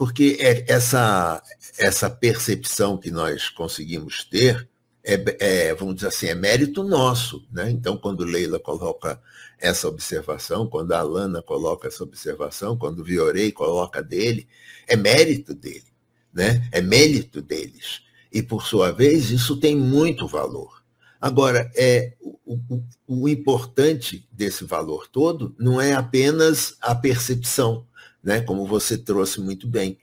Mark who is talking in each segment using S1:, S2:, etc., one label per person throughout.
S1: porque é essa, essa percepção que nós conseguimos ter é, é, vamos dizer assim, é mérito nosso. Né? Então, quando Leila coloca essa observação, quando a Alana coloca essa observação, quando Viorei coloca dele, é mérito dele, né? é mérito deles. E, por sua vez, isso tem muito valor. Agora, é, o, o, o importante desse valor todo não é apenas a percepção, né? como você trouxe muito bem.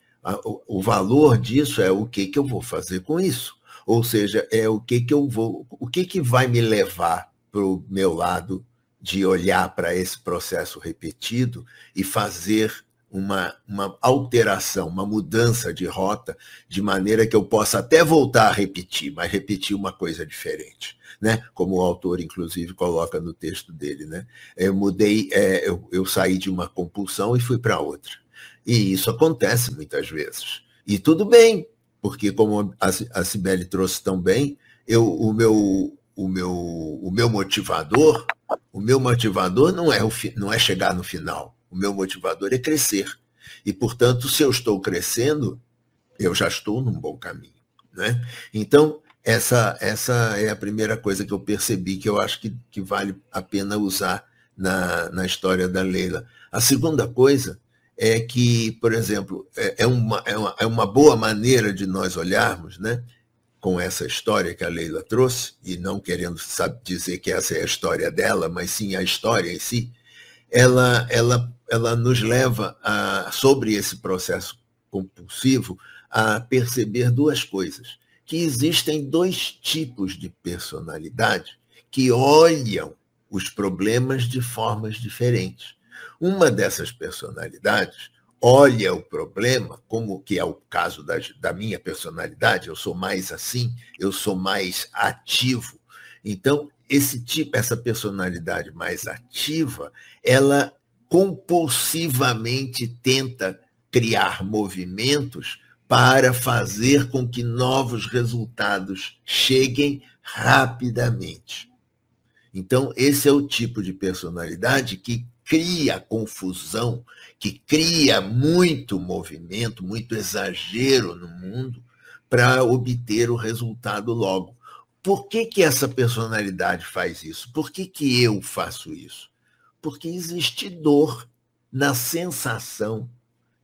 S1: O, valor disso é o que, que eu vou fazer com isso. Ou seja, é o que, que eu vou, o que, que vai me levar para o meu lado de olhar para esse processo repetido e fazer uma, uma alteração, uma mudança de rota, de maneira que eu possa até voltar a repetir, mas repetir uma coisa diferente. Né? Como o autor, inclusive, coloca no texto dele. Né? Eu mudei, é, eu, eu saí de uma compulsão e fui para outra. E isso acontece muitas vezes. E tudo bem, porque como a Cibele trouxe tão bem, eu, o, meu, o, meu, o meu motivador, o meu motivador não é, o, não é chegar no final. O meu motivador é crescer. E, portanto, se eu estou crescendo, eu já estou num bom caminho. Né? Então, essa, essa é a primeira coisa que eu percebi que eu acho que, que vale a pena usar na, na história da Leila. A segunda coisa é que, por exemplo, é, é uma, é, uma, é uma boa maneira de nós olharmos, né? com essa história que a Leila trouxe, e não querendo sabe, dizer que essa é a história dela, mas sim a história em si, ela, ela, ela nos leva, a, sobre esse processo compulsivo, a perceber duas coisas. Que existem dois tipos de personalidade que olham os problemas de formas diferentes. Uma dessas personalidades olha o problema, como que é o caso da, da minha personalidade, eu sou mais assim, eu sou mais ativo. Então, esse tipo, essa personalidade mais ativa, ela compulsivamente tenta criar movimentos para fazer com que novos resultados cheguem rapidamente. Então, esse é o tipo de personalidade que cria confusão, que cria muito movimento, muito exagero no mundo para obter o resultado logo. Por que, que essa personalidade faz isso? Por que, que eu faço isso? Porque existe dor na sensação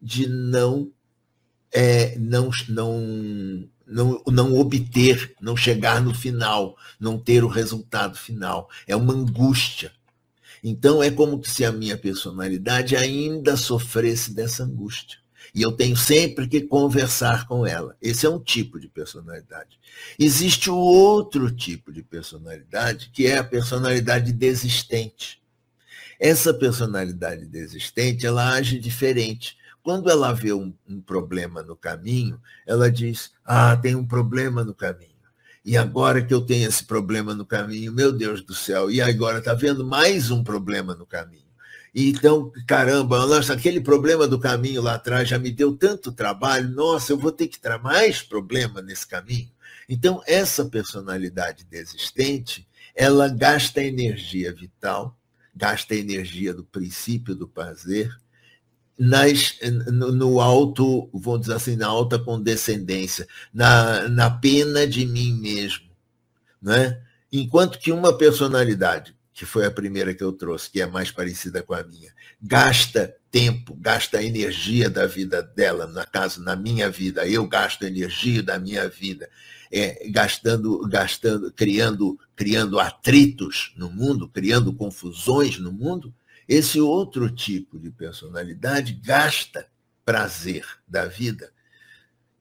S1: de não, é, não, não, não, não obter, não chegar no final, não ter o resultado final. É uma angústia então é como se a minha personalidade ainda sofresse dessa angústia. E eu tenho sempre que conversar com ela. Esse é um tipo de personalidade. Existe o outro tipo de personalidade, que é a personalidade desistente. Essa personalidade desistente, ela age diferente. Quando ela vê um, um problema no caminho, ela diz: Ah, tem um problema no caminho. E agora que eu tenho esse problema no caminho, meu Deus do céu, e agora está vendo mais um problema no caminho. Então, caramba, nossa, aquele problema do caminho lá atrás já me deu tanto trabalho, nossa, eu vou ter que ter mais problema nesse caminho. Então, essa personalidade desistente, ela gasta energia vital, gasta energia do princípio do prazer, nas, no, no, alto, vamos dizer assim, na alta condescendência, na, na pena de mim mesmo. Né? Enquanto que uma personalidade, que foi a primeira que eu trouxe, que é mais parecida com a minha, gasta tempo, gasta energia da vida dela, na casa, na minha vida, eu gasto energia da minha vida, é, gastando, gastando, criando, criando atritos no mundo, criando confusões no mundo, esse outro tipo de personalidade gasta prazer da vida,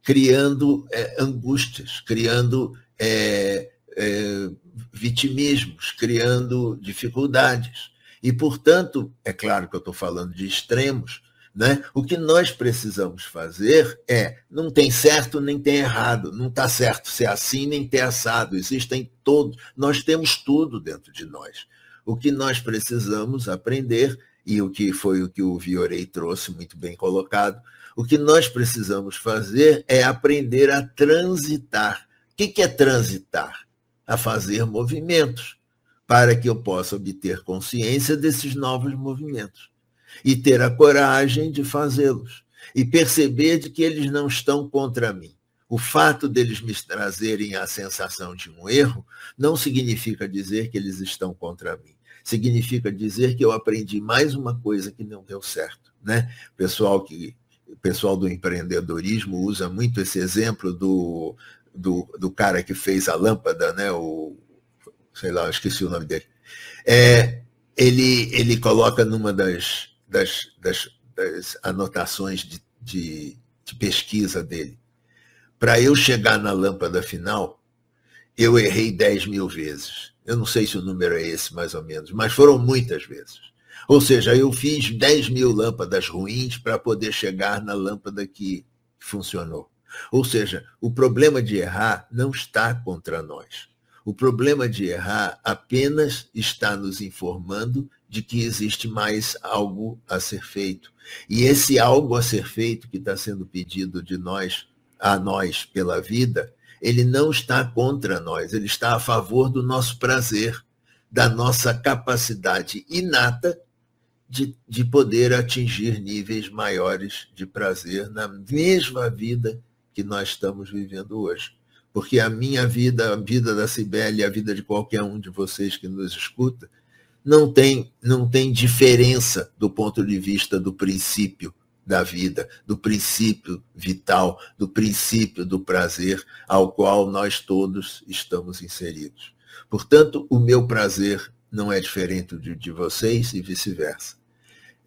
S1: criando é, angústias, criando é, é, vitimismos, criando dificuldades. E, portanto, é claro que eu estou falando de extremos, né? O que nós precisamos fazer é, não tem certo nem tem errado, não está certo ser assim nem ter assado, existem todos, nós temos tudo dentro de nós. O que nós precisamos aprender, e o que foi o que o Viorei trouxe muito bem colocado, o que nós precisamos fazer é aprender a transitar. O que é transitar? A fazer movimentos, para que eu possa obter consciência desses novos movimentos e ter a coragem de fazê-los. e perceber de que eles não estão contra mim. O fato deles me trazerem a sensação de um erro não significa dizer que eles estão contra mim. Significa dizer que eu aprendi mais uma coisa que não deu certo. Né? Pessoal, que, o pessoal do empreendedorismo usa muito esse exemplo do, do, do cara que fez a lâmpada, né? o, sei lá, esqueci o nome dele. É, ele, ele coloca numa das, das, das, das anotações de, de, de pesquisa dele para eu chegar na lâmpada final, eu errei 10 mil vezes. Eu não sei se o número é esse, mais ou menos, mas foram muitas vezes. Ou seja, eu fiz 10 mil lâmpadas ruins para poder chegar na lâmpada que funcionou. Ou seja, o problema de errar não está contra nós. O problema de errar apenas está nos informando de que existe mais algo a ser feito. E esse algo a ser feito que está sendo pedido de nós a nós pela vida, ele não está contra nós, ele está a favor do nosso prazer, da nossa capacidade inata de, de poder atingir níveis maiores de prazer na mesma vida que nós estamos vivendo hoje. Porque a minha vida, a vida da Cibele, a vida de qualquer um de vocês que nos escuta, não tem, não tem diferença do ponto de vista do princípio da vida, do princípio vital, do princípio do prazer ao qual nós todos estamos inseridos. Portanto, o meu prazer não é diferente de, de vocês e vice-versa.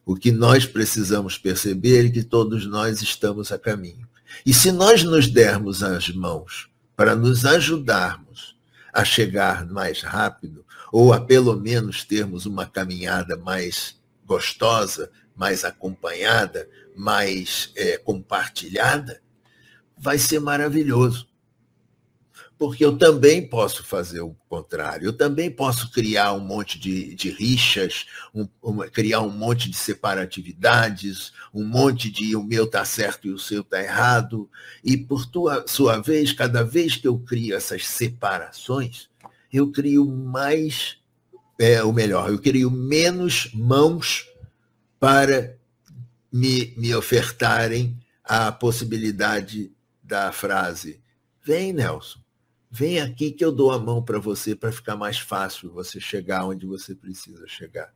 S1: O que nós precisamos perceber é que todos nós estamos a caminho. E se nós nos dermos as mãos para nos ajudarmos a chegar mais rápido, ou a pelo menos termos uma caminhada mais gostosa, mais acompanhada, mais é, compartilhada, vai ser maravilhoso. Porque eu também posso fazer o contrário, eu também posso criar um monte de, de rixas, um, um, criar um monte de separatividades, um monte de o meu está certo e o seu está errado. E por tua, sua vez, cada vez que eu crio essas separações, eu crio mais, é, o melhor, eu crio menos mãos para me, me ofertarem a possibilidade da frase: Vem, Nelson, vem aqui que eu dou a mão para você para ficar mais fácil você chegar onde você precisa chegar.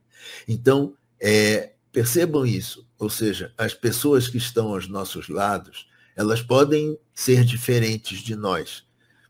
S1: Então, é, percebam isso, ou seja, as pessoas que estão aos nossos lados, elas podem ser diferentes de nós,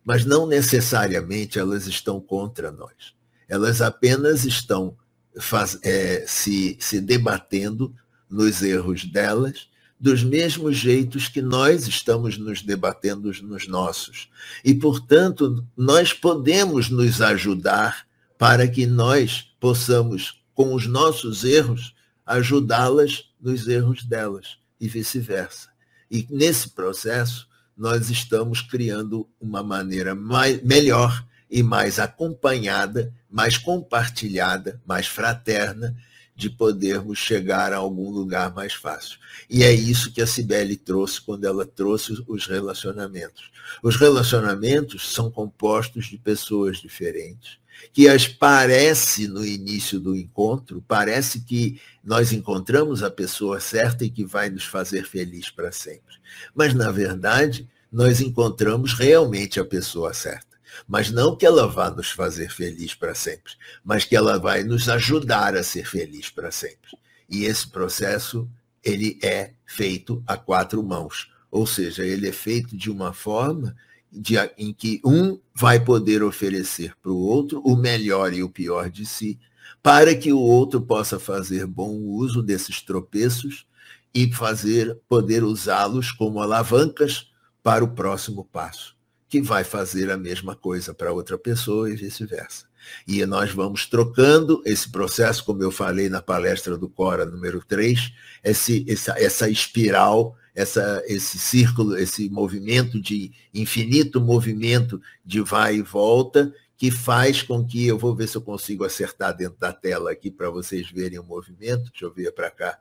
S1: mas não necessariamente elas estão contra nós. Elas apenas estão faz, é, se, se debatendo nos erros delas, dos mesmos jeitos que nós estamos nos debatendo nos nossos. E, portanto, nós podemos nos ajudar para que nós possamos, com os nossos erros, ajudá-las nos erros delas e vice-versa. E nesse processo, nós estamos criando uma maneira mais, melhor e mais acompanhada, mais compartilhada, mais fraterna de podermos chegar a algum lugar mais fácil. E é isso que a Cibele trouxe quando ela trouxe os relacionamentos. Os relacionamentos são compostos de pessoas diferentes, que as parece no início do encontro, parece que nós encontramos a pessoa certa e que vai nos fazer feliz para sempre. Mas, na verdade, nós encontramos realmente a pessoa certa mas não que ela vá nos fazer feliz para sempre, mas que ela vai nos ajudar a ser feliz para sempre. E esse processo ele é feito a quatro mãos, ou seja, ele é feito de uma forma de, em que um vai poder oferecer para o outro o melhor e o pior de si, para que o outro possa fazer bom uso desses tropeços e fazer poder usá-los como alavancas para o próximo passo que vai fazer a mesma coisa para outra pessoa e vice-versa. E nós vamos trocando esse processo, como eu falei na palestra do Cora número 3, esse, essa, essa espiral, essa, esse círculo, esse movimento de infinito movimento de vai e volta, que faz com que, eu vou ver se eu consigo acertar dentro da tela aqui para vocês verem o movimento, deixa eu ver para cá,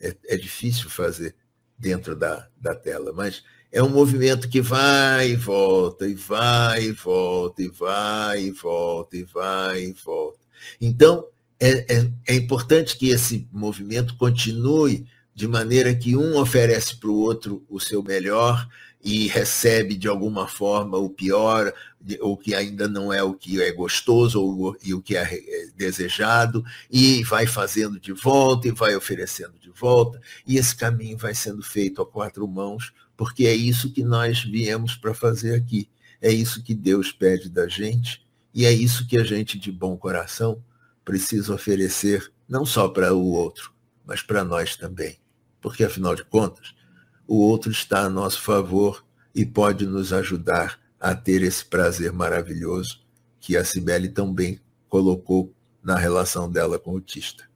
S1: é, é difícil fazer dentro da, da tela, mas é um movimento que vai e volta, e vai e volta, e vai e volta, e vai e volta. Então, é, é, é importante que esse movimento continue de maneira que um oferece para o outro o seu melhor e recebe de alguma forma o pior, ou que ainda não é o que é gostoso ou, e o que é, é desejado, e vai fazendo de volta e vai oferecendo de volta, e esse caminho vai sendo feito a quatro mãos, porque é isso que nós viemos para fazer aqui. É isso que Deus pede da gente, e é isso que a gente, de bom coração, precisa oferecer, não só para o outro, mas para nós também. Porque, afinal de contas, o outro está a nosso favor e pode nos ajudar a ter esse prazer maravilhoso que a Cibele tão bem colocou na relação dela com o autista.